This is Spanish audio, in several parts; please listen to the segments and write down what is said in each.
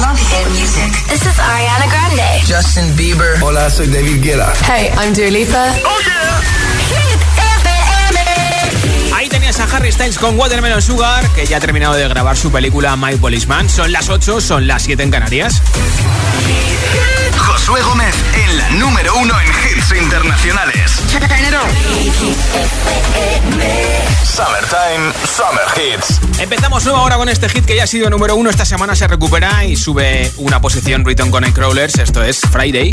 love hit music. This is Ariana Grande. Justin Bieber. Hola, soy David Guetta. Hey, I'm Dua Lipa. Oh yeah. Ahí tenías a Harry Styles con Watermelon Sugar, que ya ha terminado de grabar su película My Policeman. Son las 8, son las 7 en Canarias. Josué Gómez en la número uno en hits internacionales. Summertime, Summer Hits. Empezamos nueva hora con este hit que ya ha sido número uno. Esta semana se recupera y sube una posición Riton con Crawlers. Esto es Friday.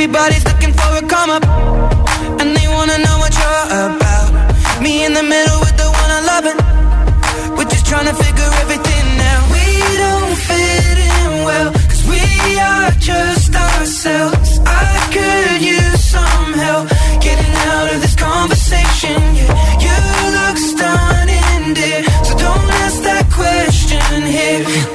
Everybody's looking for a come up, and they wanna know what you're about. Me in the middle with the one I love it. We're just trying to figure everything out. We don't fit in well, cause we are just ourselves. I could use some help getting out of this conversation. Yeah, you look stunning, dear. So don't ask that question here.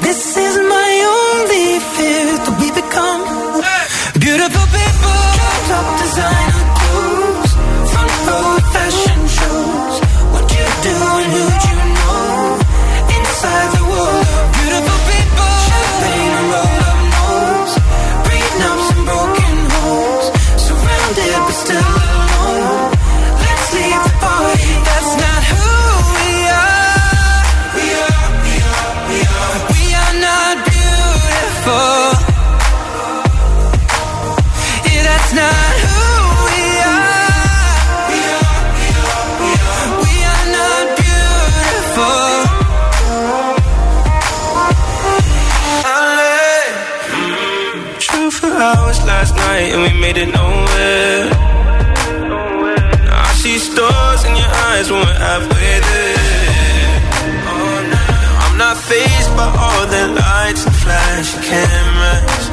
Nowhere. Now I see stars in your eyes when we're halfway there. Oh, I'm not phased by all the lights and flashy cameras.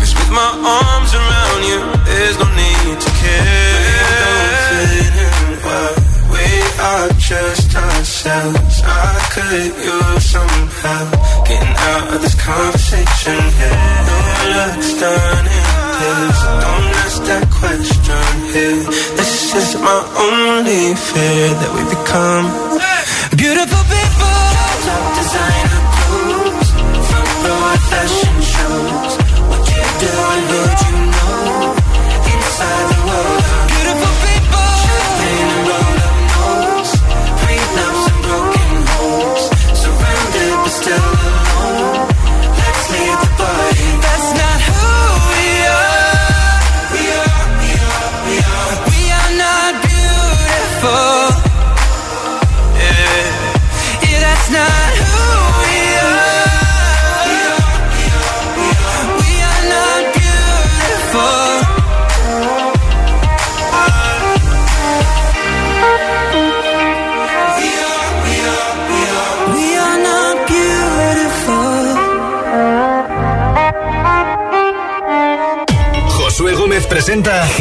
Cause with my arms around you, there's no need to care. Don't fit in. We are just ourselves. I could use some help getting out of this conversation. Yeah, no looks done this. Don't ask that question here. This is my only fear that we become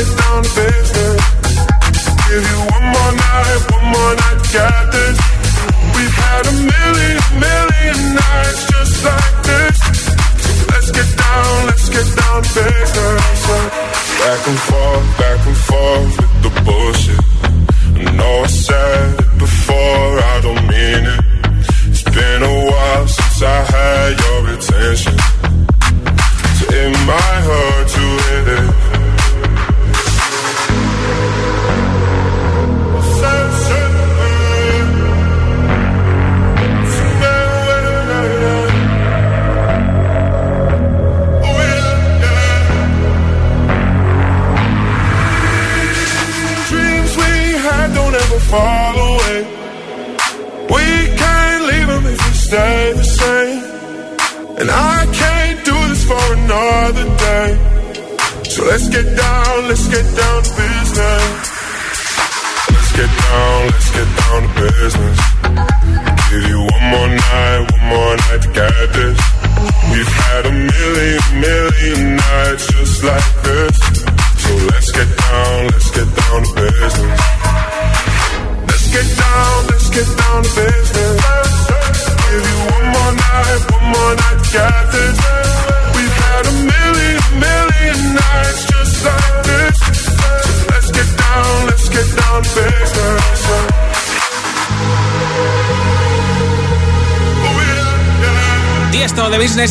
get down. Give you one more night, one more night get this. We've had a million, million nights just like this. Let's get down, let's get down to. Back and forth, back and forth with the bullshit.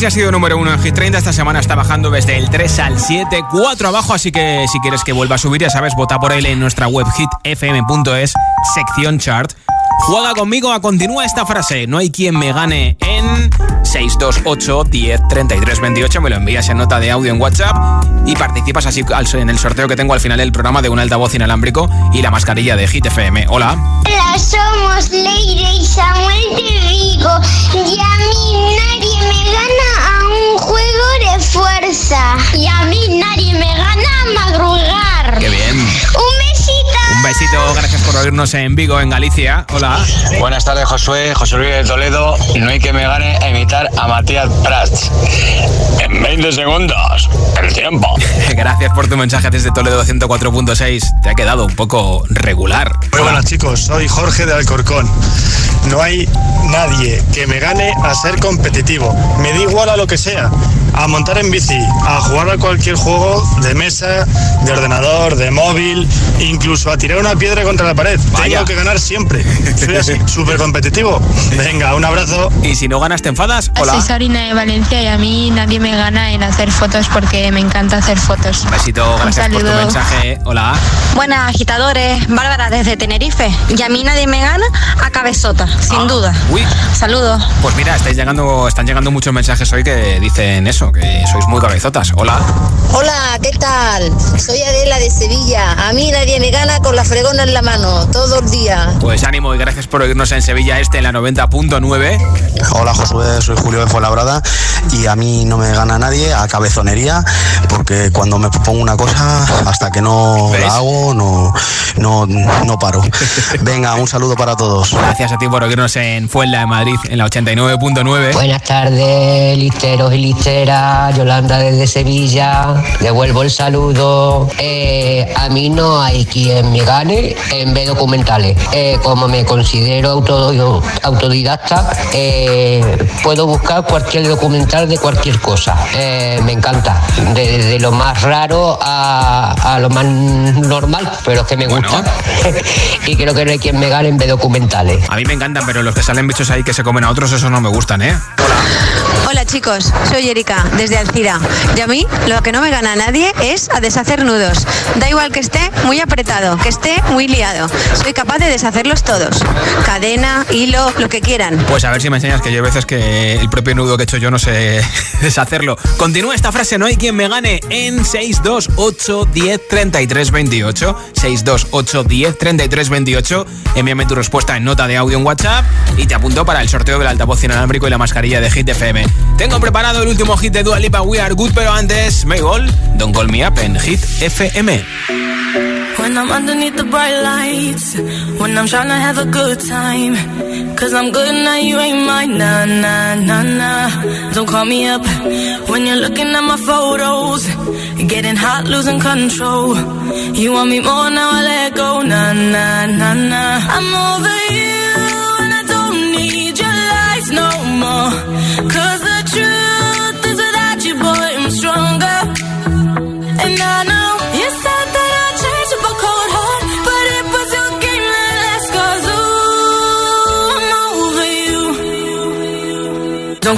Ya ha sido número uno en Hit 30. Esta semana está bajando desde el 3 al 7, 4 abajo. Así que si quieres que vuelva a subir, ya sabes, vota por él en nuestra web hitfm.es, sección chart. Juega conmigo a continúa esta frase. No hay quien me gane en 628 10 33 28. Me lo envías en nota de audio en WhatsApp y participas así en el sorteo que tengo al final del programa de un altavoz inalámbrico y la mascarilla de Hit FM. Hola. Hola, somos Leire y Samuel de Vigo y a mí nadie me gana a un juego de fuerza y a mí nadie me gana a madrugar. Qué bien. Un. Un besito, gracias por oírnos en Vigo, en Galicia. Hola. Buenas tardes, Josué. José Luis de Toledo. No hay que me gane a imitar a Matías Prats. En 20 segundos. El tiempo. gracias por tu mensaje desde Toledo 104.6. Te ha quedado un poco regular. Muy buenas, chicos. Soy Jorge de Alcorcón. No hay nadie que me gane a ser competitivo. Me da igual a lo que sea. A montar en bici, a jugar a cualquier juego de mesa, de ordenador, de móvil, incluso a tirar una piedra contra la pared. Vaya. Tengo que ganar siempre. Soy así, súper competitivo. Venga, un abrazo. Y si no ganas, te enfadas. Soy Hola. Sarina de Valencia y a mí nadie me gana en hacer fotos porque me encanta hacer fotos. Besito, Un gracias por tu mensaje. Hola. Buenas agitadores, Bárbara desde Tenerife. Y a mí nadie me gana a cabezota, sin duda. Uy. Saludos. Pues mira, estáis llegando, están llegando muchos mensajes hoy que dicen eso, que sois muy cabezotas. Hola. Hola, ¿qué tal? Soy Adela de Sevilla. A mí nadie me gana con la fregona en la mano, todo el día. Pues ánimo y gracias por oírnos en Sevilla Este en la 90.9. Hola Josué, soy Julio de Fuenlabrada y a mí no me gana nadie a cabezonería porque cuando me propongo una cosa hasta que no ¿Ves? la hago no, no, no paro. Venga, un saludo para todos. Gracias a ti por oírnos en Fuenla, en Madrid, en la 89.9. Buenas tardes, listeros y listeras. Yolanda desde Sevilla. Devuelvo el saludo. Eh, a mí no hay quien me gane en ver documentales. Eh, como me considero auto- autodidacta, eh, puedo buscar cualquier documental de cualquier cosa. Eh, me encanta. De- Desde lo más raro a, a lo más normal, pero es que me gusta. y creo que no hay quien me gane en ver documentales. A mí me encantan, pero los que salen bichos ahí que se comen a otros, esos no me gustan, ¿eh? Hola chicos, soy Erika desde Alcira y a mí lo que no me gana nadie es a deshacer nudos. Da igual que esté muy apretado, que esté muy liado. Soy capaz de deshacerlos todos. Cadena, hilo, lo que quieran. Pues a ver si me enseñas que yo hay veces que el propio nudo que he hecho yo no sé deshacerlo. Continúa esta frase, no hay quien me gane en 628 10 33 28. 628 10 33 28. Envíame tu respuesta en nota de audio en WhatsApp y te apunto para el sorteo del altavoz inalámbrico y la mascarilla de Hit FM. Tengo preparado el último hit de Dua Lipa, We Are Good, pero antes, Mayball, Don't Call Me Up en Hit FM. When I'm underneath the bright lights, when I'm trying to have a good time. Cause I'm good now, you ain't mine. Nah, nah, nah, nah. Don't call me up when you're looking at my photos. Getting hot, losing control. You want me more now, I let go. Nah, nah, nah, nah. I'm over you and I don't need your lies no more.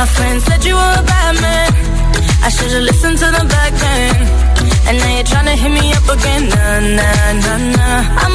My friend said you were a bad man. I should've listened to the back then. And now you're tryna hit me up again. Nah, nah, nah, nah. I'm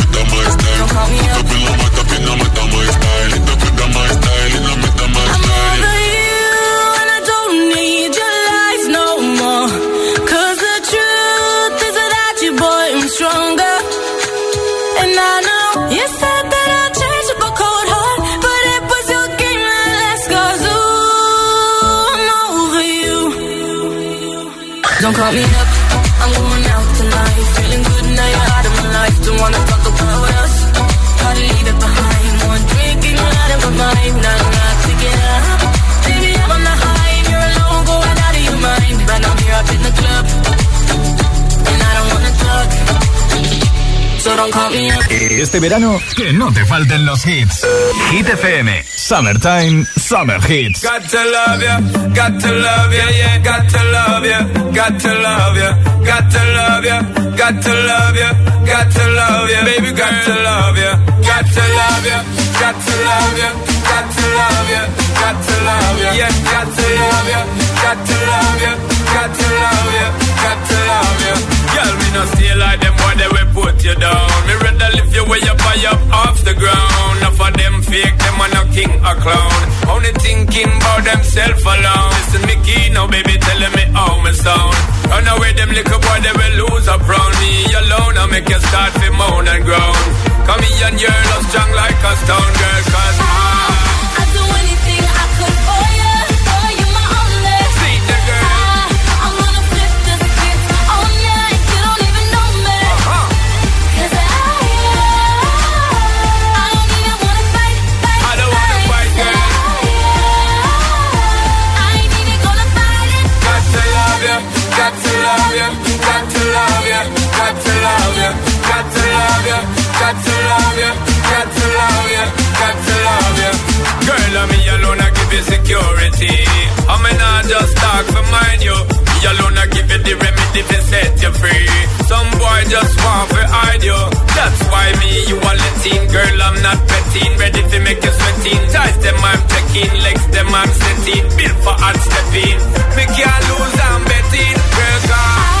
Don't call me I'm over you and I don't need your lies no the truth is that you, stronger. And I know you said that I cold heart, but it was your game that I'm over you. Don't call me up. wanna talk about us. How to leave it behind. One dream. este verano, que no te falten los hits. Hit FM, Summertime, Summer Hits. Love ya, love ya, yeah. Love. no stay like them boy they will put you down. Me rather lift you way up high up off the ground. Enough of them fake, them are no king or clown. Only thinking about themself alone. Listen me key now, baby, telling me how me sound. Run away them little boy they will lose a round me alone. I make you start to moan and groan. Come here and you're strong like a stone girl, cause I and me alone I give you security. I'm in mean, just talk for mind you. Me alone I give you the remedy to set you free. Some boy just want to hide you. That's why me, you are letting. Girl, I'm not petting. Ready to make you sweating. Ties them I'm checking. Legs them I'm setting. Built for hard stepping. Me can't lose, I'm betting. Girl, God.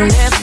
And if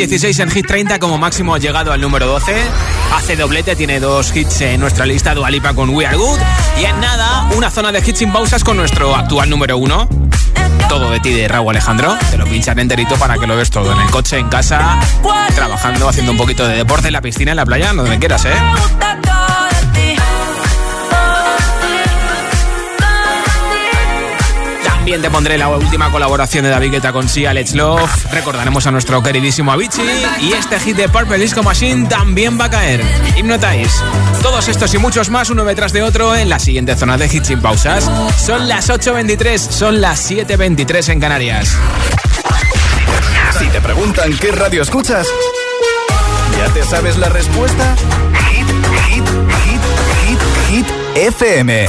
16 en Hit 30, como máximo ha llegado al número 12. Hace doblete, tiene dos hits en nuestra lista, Dualipa con We Are Good. Y en nada, una zona de hits sin pausas con nuestro actual número 1. Todo de ti de Raúl Alejandro. Te lo pinchan enterito para que lo ves todo. En el coche, en casa, trabajando, haciendo un poquito de deporte en la piscina, en la playa, donde quieras, ¿eh? También te pondré la última colaboración de David Guetta con Sia Let's Love. Recordaremos a nuestro queridísimo Avicii. Y este hit de Purple Disco Machine también va a caer. Hypnotize. Todos estos y muchos más, uno detrás de otro, en la siguiente zona de hits sin pausas. Son las 8.23, son las 7.23 en Canarias. Si te preguntan qué radio escuchas, ¿ya te sabes la respuesta? Hit, hit, hit, hit, hit, FM.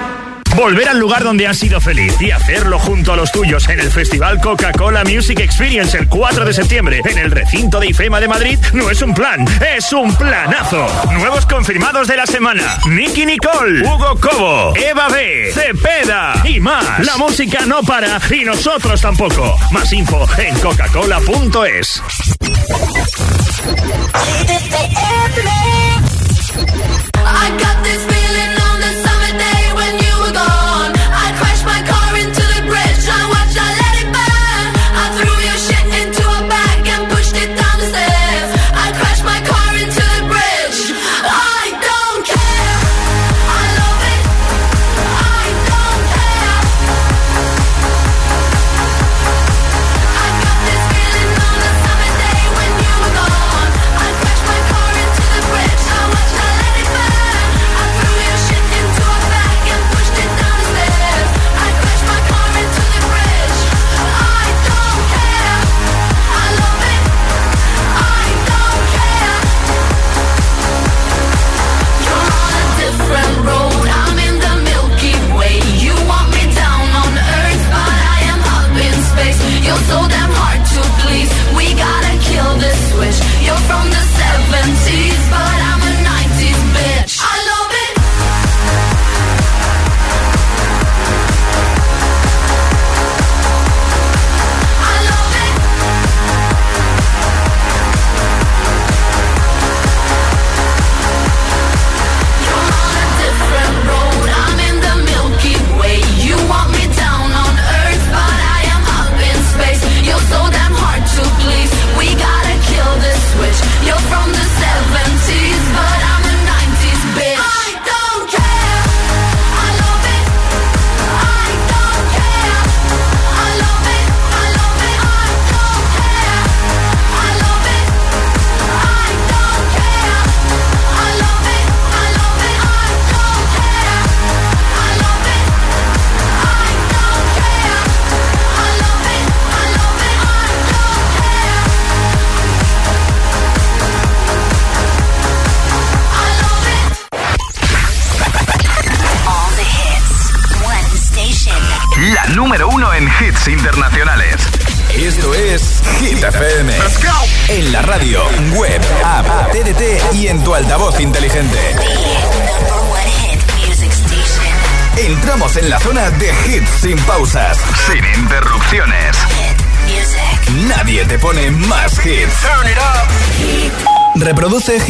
Volver al lugar donde has sido feliz y hacerlo junto a los tuyos en el Festival Coca-Cola Music Experience el 4 de septiembre en el recinto de IFEMA de Madrid no es un plan, es un planazo. Nuevos confirmados de la semana: Nicky Nicole, Hugo Cobo, Eva B, Cepeda y más. La música no para y nosotros tampoco. Más info en coca-cola.es.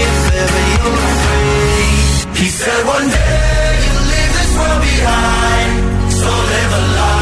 If ever you're afraid. He said one day you'll leave this world behind, so live a life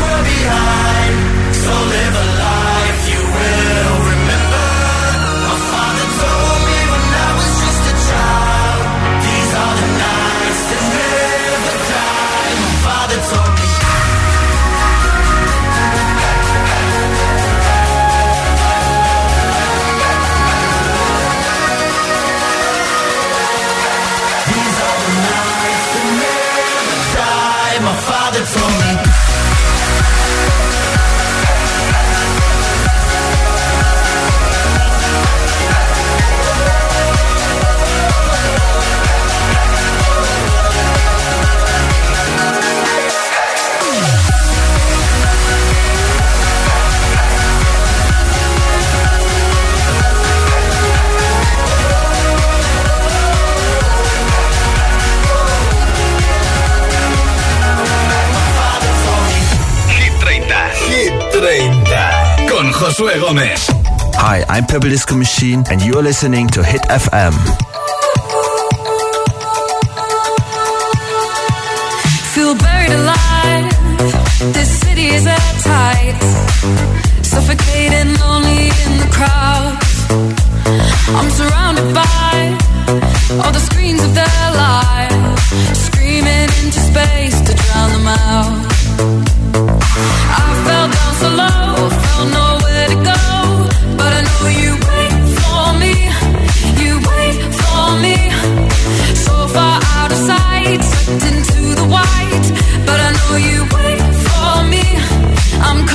world behind. So live a life you will I'm Purple Disco Machine, and you're listening to Hit FM. Feel buried alive. This city is airtight. Suffocating, lonely in the crowd. I'm surrounded by all the screens of their lives, screaming into space to drown them out. I fell down so low,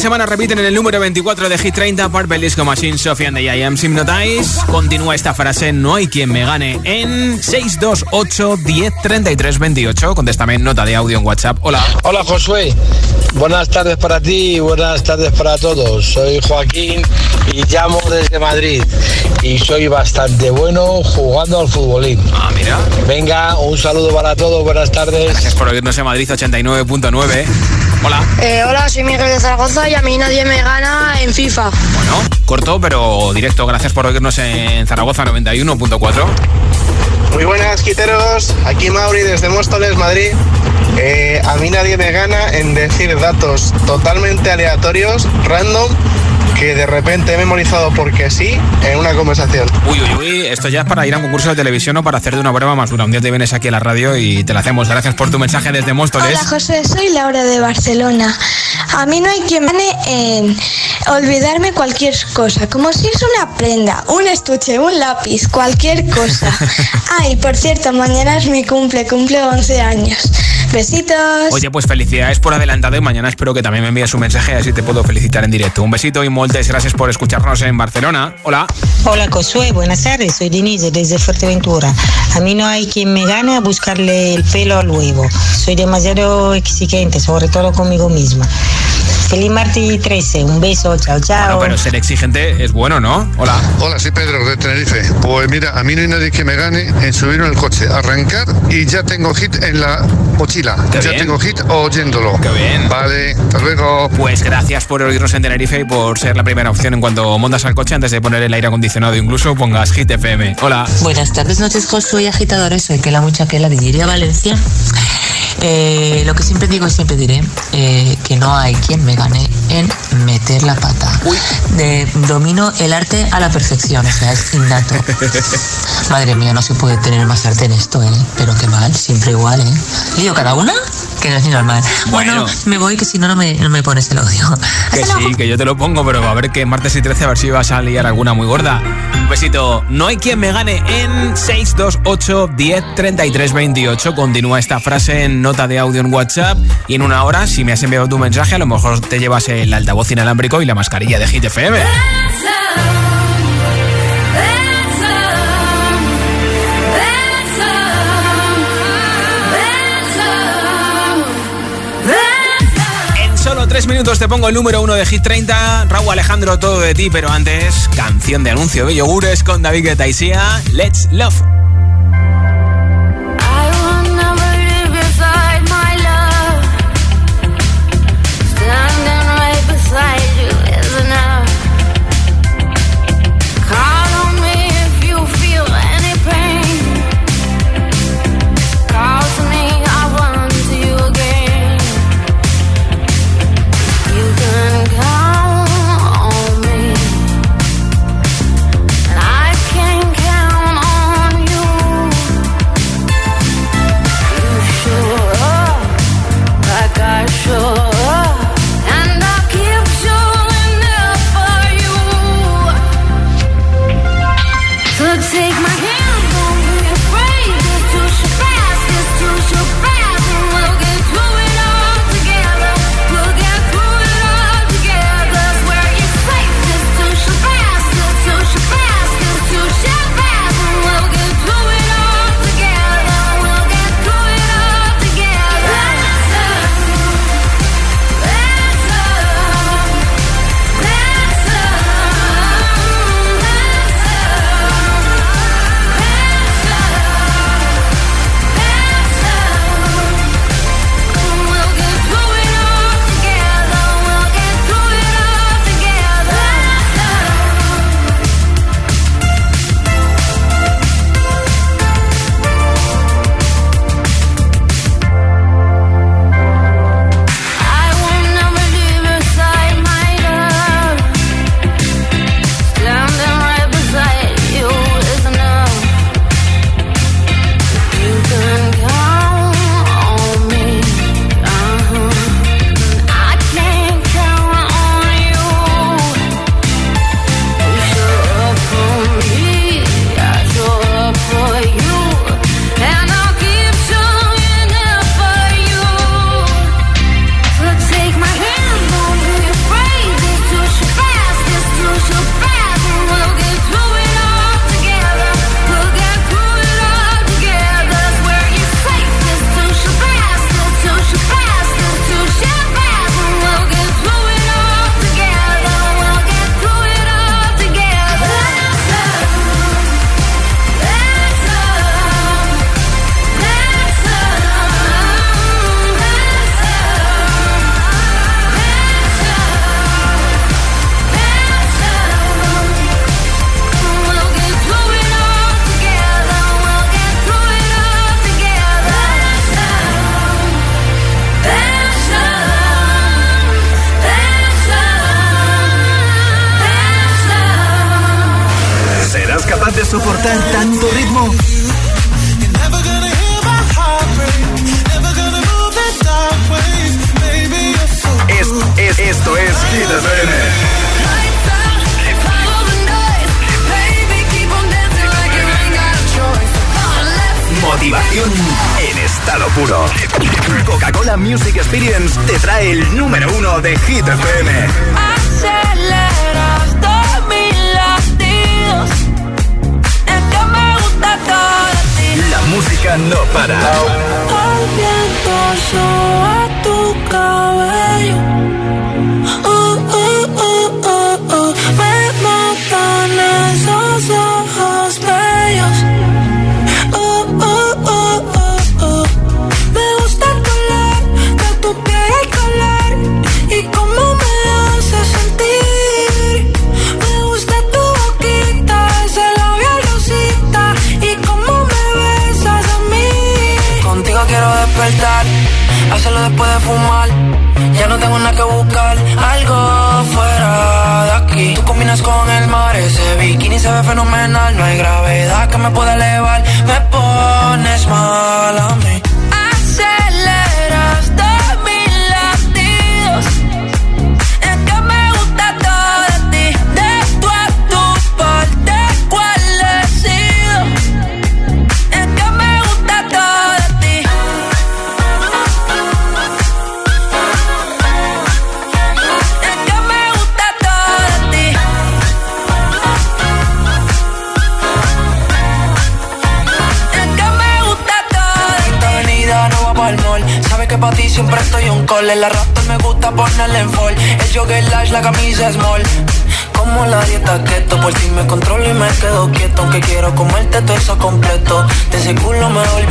semana repiten en el número 24 de Hit 30 Purple Disco Machine, Sofian de I Am Hypnotize. Continúa esta frase, no hay quien me gane, en 628 10 33 28. Contéstame en nota de audio en WhatsApp. Hola. Hola Josué, buenas tardes para ti y buenas tardes para todos. Soy Joaquín y llamo desde Madrid y soy bastante bueno jugando al futbolín. Ah, mira. Venga, un saludo para todos, buenas tardes. Gracias por oírnos en Madrid 89.9. Hola. Eh, hola, soy Miguel de Zaragoza y a mí nadie me gana en FIFA. Bueno, corto pero directo. Gracias por oírnos en Zaragoza 91.4. Muy buenas, quiteros. Aquí Mauri desde Móstoles, Madrid. Eh, a mí nadie me gana en decir datos totalmente aleatorios, random, que de repente he memorizado porque sí en una conversación. Uy, uy, uy, esto ya es para ir a un concurso de televisión o para hacer de una prueba más dura. Un día te vienes aquí a la radio y te la hacemos. Gracias por tu mensaje desde Móstoles. Hola José, soy Laura de Barcelona. A mí no hay quien me gane en olvidarme cualquier cosa, como si es una prenda, un estuche, un lápiz, cualquier cosa. Ay, por cierto, mañana es mi cumple, cumple 11 años. Besitos. Oye, pues felicidades por adelantado y mañana espero que también me envíes un mensaje así te puedo felicitar en directo. Un besito y moltes gracias por escucharnos en Barcelona. Hola. Hola Josué, buenas tardes, soy Denise desde Fuerteventura. A mí no hay quien me gane a buscarle el pelo al huevo. Soy demasiado exigente, sobre todo conmigo misma. Feliz martes 13, un beso, chao, chao. Bueno, pero ser exigente es bueno, ¿no? Hola. Hola, soy Pedro de Tenerife. Pues mira, a mí no hay nadie que me gane en subirme al coche, arrancar y ya tengo hit en la mochila. Qué ya bien. tengo hit oyéndolo. Qué bien. Vale, hasta luego. Pues gracias por oírnos en Tenerife y por ser la primera opción en cuanto montas al coche antes de poner el aire acondicionado. Incluso pongas Hit FM. Hola. Buenas tardes, noches, Josué y agitadores. Soy que la muchaquela de Valencia. Eh, lo que siempre digo y siempre diré, eh, que no hay quien me gane en meter la pata. De, domino el arte a la perfección, o sea, es innato. Madre mía, no se puede tener más arte en esto, ¿eh? Pero qué mal, siempre igual, ¿eh? Lío cada una, que no es ni normal. Bueno, Bueno. me voy que si no, no me, no me pones el odio. Que sí, que yo te lo pongo, pero a ver que martes y 13 a ver si vas a liar alguna muy gorda. Un besito. No hay quien me gane en 628 10 33 28. Continúa esta frase en nota de audio en WhatsApp. Y en una hora, si me has enviado tu mensaje, a lo mejor te llevas el altavoz inalámbrico y la mascarilla de Hit FM. En solo tres minutos te pongo el número uno de Hit 30. Raúl Alejandro, todo de ti, pero antes, canción de anuncio de yogures con David Guetta Let's Love.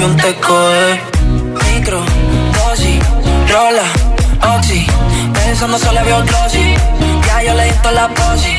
Un teco, eh. Micro, dosis, rola, oxi. Pensando solo veo glossy. Ya yo le di la posi.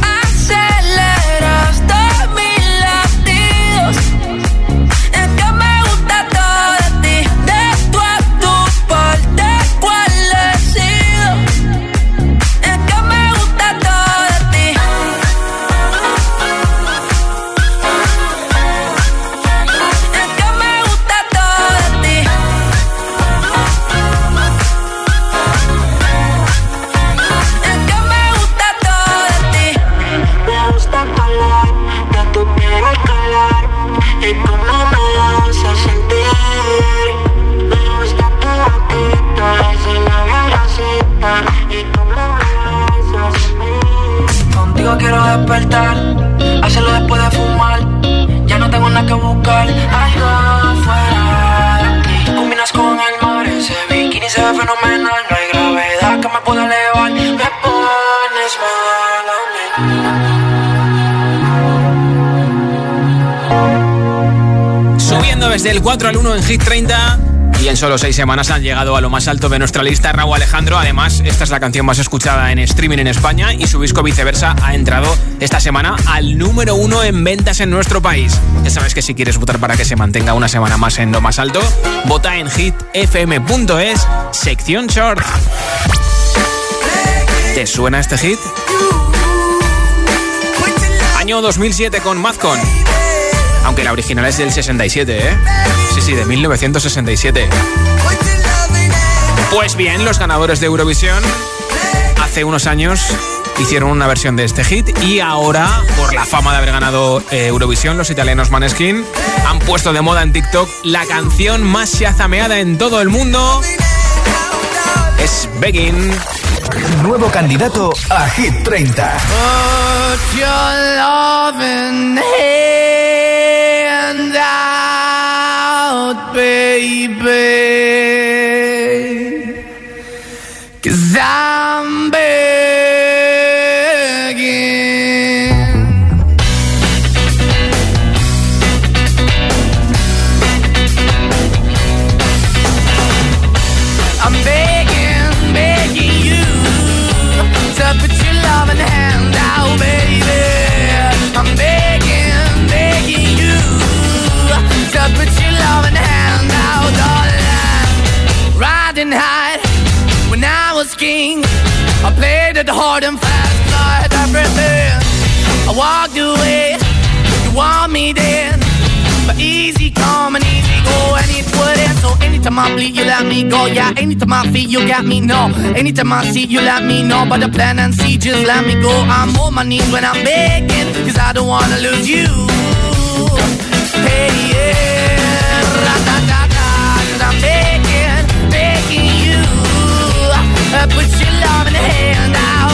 Subiendo desde el 4 al 1 en Hit 30 y en solo 6 semanas han llegado a lo más alto de nuestra lista Raúl Alejandro. Además, esta es la canción más escuchada en streaming en España y su disco viceversa ha entrado esta semana al número 1 en ventas en nuestro país. Ya sabes que si quieres votar para que se mantenga una semana más en lo más alto, vota en hitfm.es, sección short. ¿Te suena este hit? Año 2007 con Mazcon. Aunque la original es del 67, ¿eh? Sí, sí, de 1967. Pues bien, los ganadores de Eurovisión hace unos años hicieron una versión de este hit y ahora, por la fama de haber ganado eh, Eurovisión, los italianos Maneskin han puesto de moda en TikTok la canción más shazameada en todo el mundo. Es Begging. Nuevo candidato a Hit 30. Put your loving hand out, baby. Hard and fast, I had everything. I walked away, you want me then. But easy come and easy go, and it wouldn't. So anytime I bleed, you let me go. Yeah, anytime I feel, you got me, no. Anytime I see, you let me know. But the plan and see, just let me go. I'm on my knees when I'm begging, cause I don't wanna lose you. Hey, yeah. Cause your love in the hand. I'm begging, begging you. Uh, put your love in the hand darling.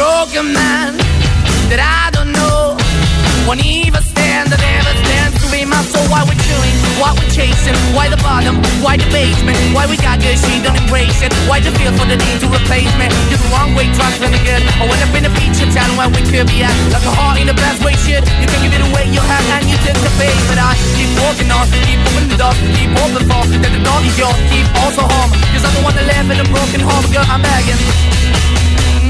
Broken man that I don't know. Won't even stand, I never stand to be my soul. Why we're chewing, why we're chasing, why the bottom, why the basement, why we got good, she don't embrace it. Why the feel for the need to replace me? You're the wrong way, trying to good. I went up in a feature town where we could be at. Like a heart in the best way, shit. You can give it away, you have, and you take the bait. But I keep walking on, keep moving the door, keep open for that the door is yours, keep also home. Cause I'm the one that live in a broken home, girl, I'm begging.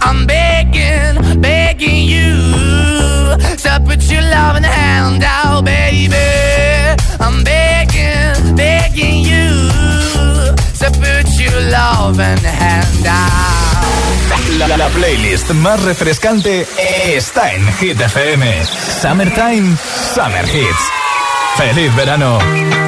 I'm begging, begging you. To put your loving hand out, baby. I'm begging, begging you. To put your loving hand out. La, la playlist más refrescante está en Hit FM. Summertime, Summer Hits. ¡Feliz verano!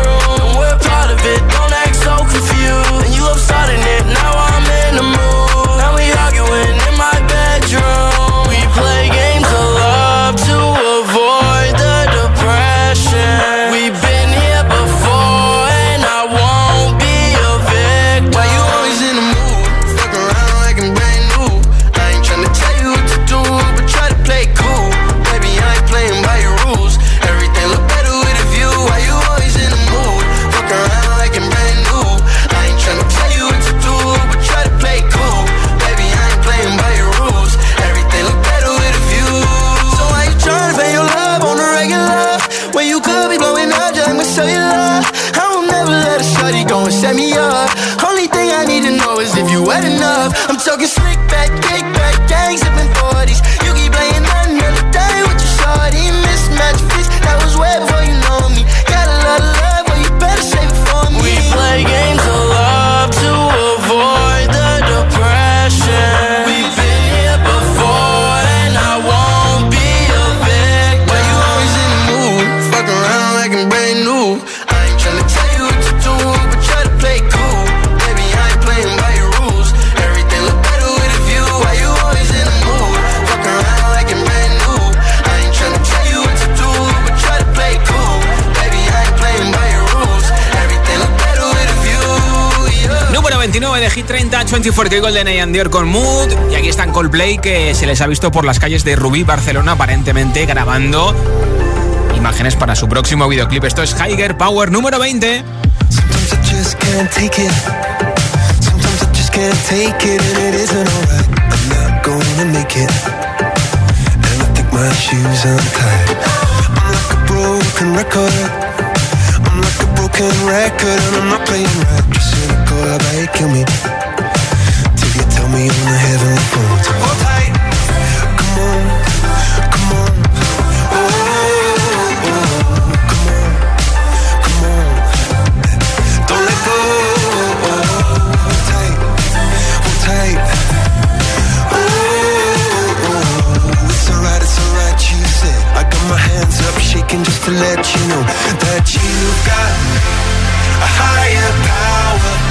24K Golden and Dior con Mood. Y aquí están Coldplay que se les ha visto por las calles de Rubí, Barcelona, aparentemente grabando imágenes para su próximo videoclip. Esto es Higher Power número 20. record and I'm not playing right. Just kill me. You me on the heavenly phone. So hold tight, come on, come on. Oh, oh, oh, come on, come on. Don't let go. Hold tight, hold tight. Oh, it's alright, it's alright, you said. I got my hands up, shaking just to let you know that you've got a higher power.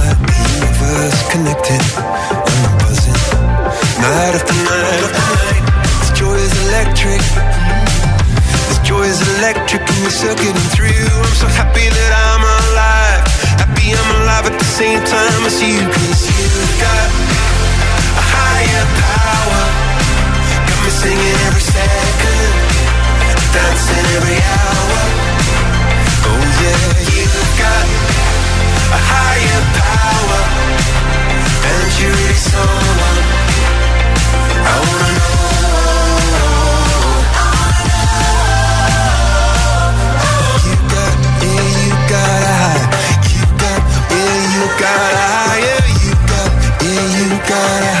like connected. And I'm buzzing. Night after night after night. This joy is electric. This joy is electric, and we're circuiting through. I'm so happy that I'm alive. Happy I'm alive at the same time as you, cause you've got a higher power. Got me singing every second, dancing every hour. Oh yeah, you've got a higher power, and you're really someone I wanna know. You got, yeah, you got. You got, yeah, you got higher. You got, yeah, you got.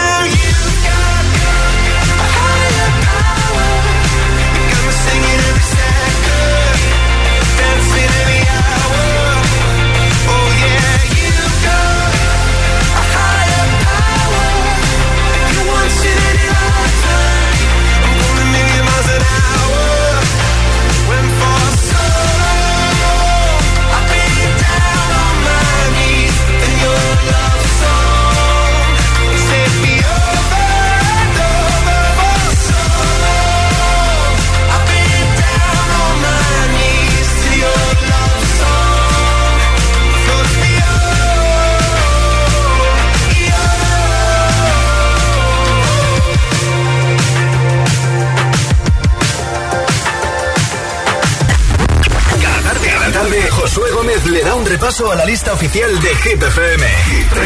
Repaso a la lista oficial de Hit FM. Hit 30.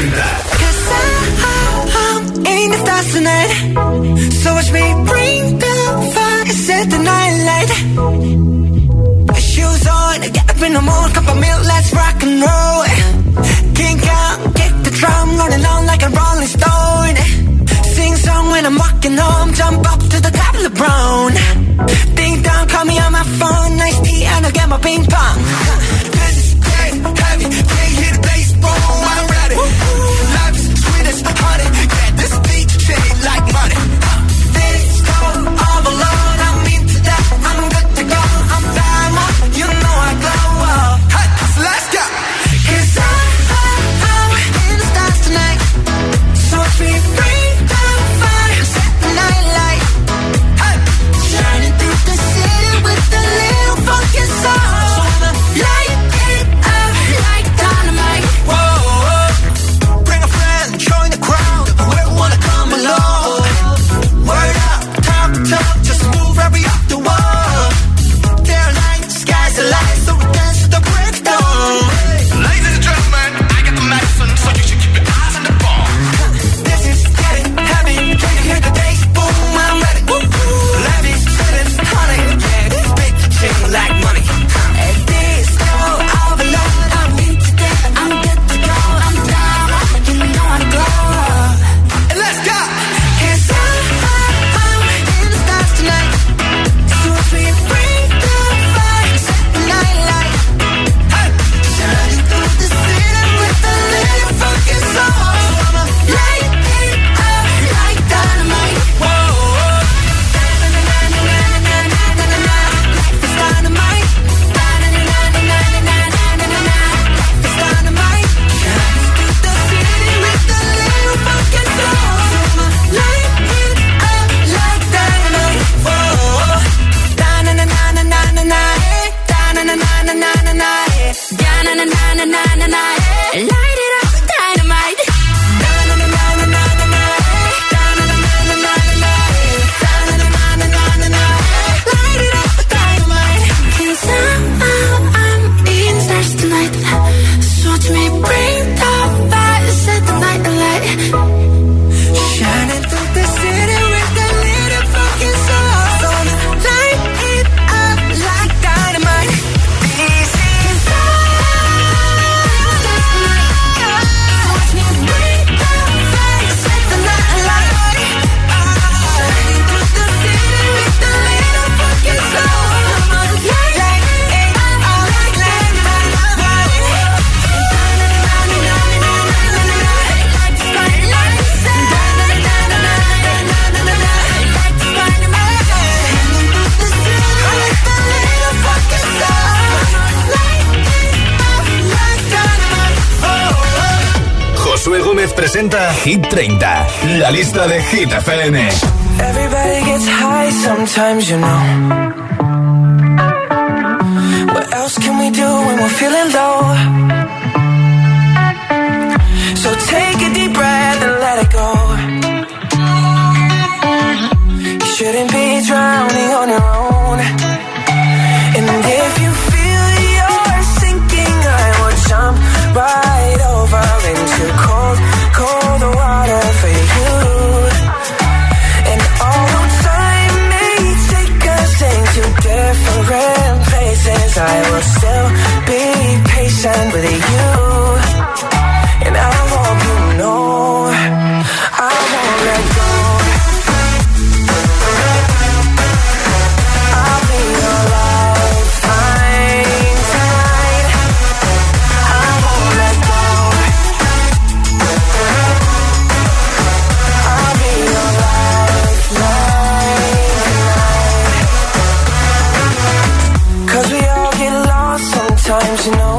in the stars tonight. So watch me bring the fire, set the night light. Shoes on, get up in the morning, cup of milk, let's rock and roll. Kink out, kick the drum, rolling on like a rolling stone. Sing song when I'm walking home, jump up to the top of the brown. Ding dong, call me on my phone, nice tea, and I'll get my ping pong. Hit 30, la lista de Hit FM. Everybody gets high sometimes, you know. What else can we do when we're feeling low? With you. And I hope you to know I won't let go. I'll be your tonight. I won't let go. I'll be your. Cause we all get lost sometimes, you know.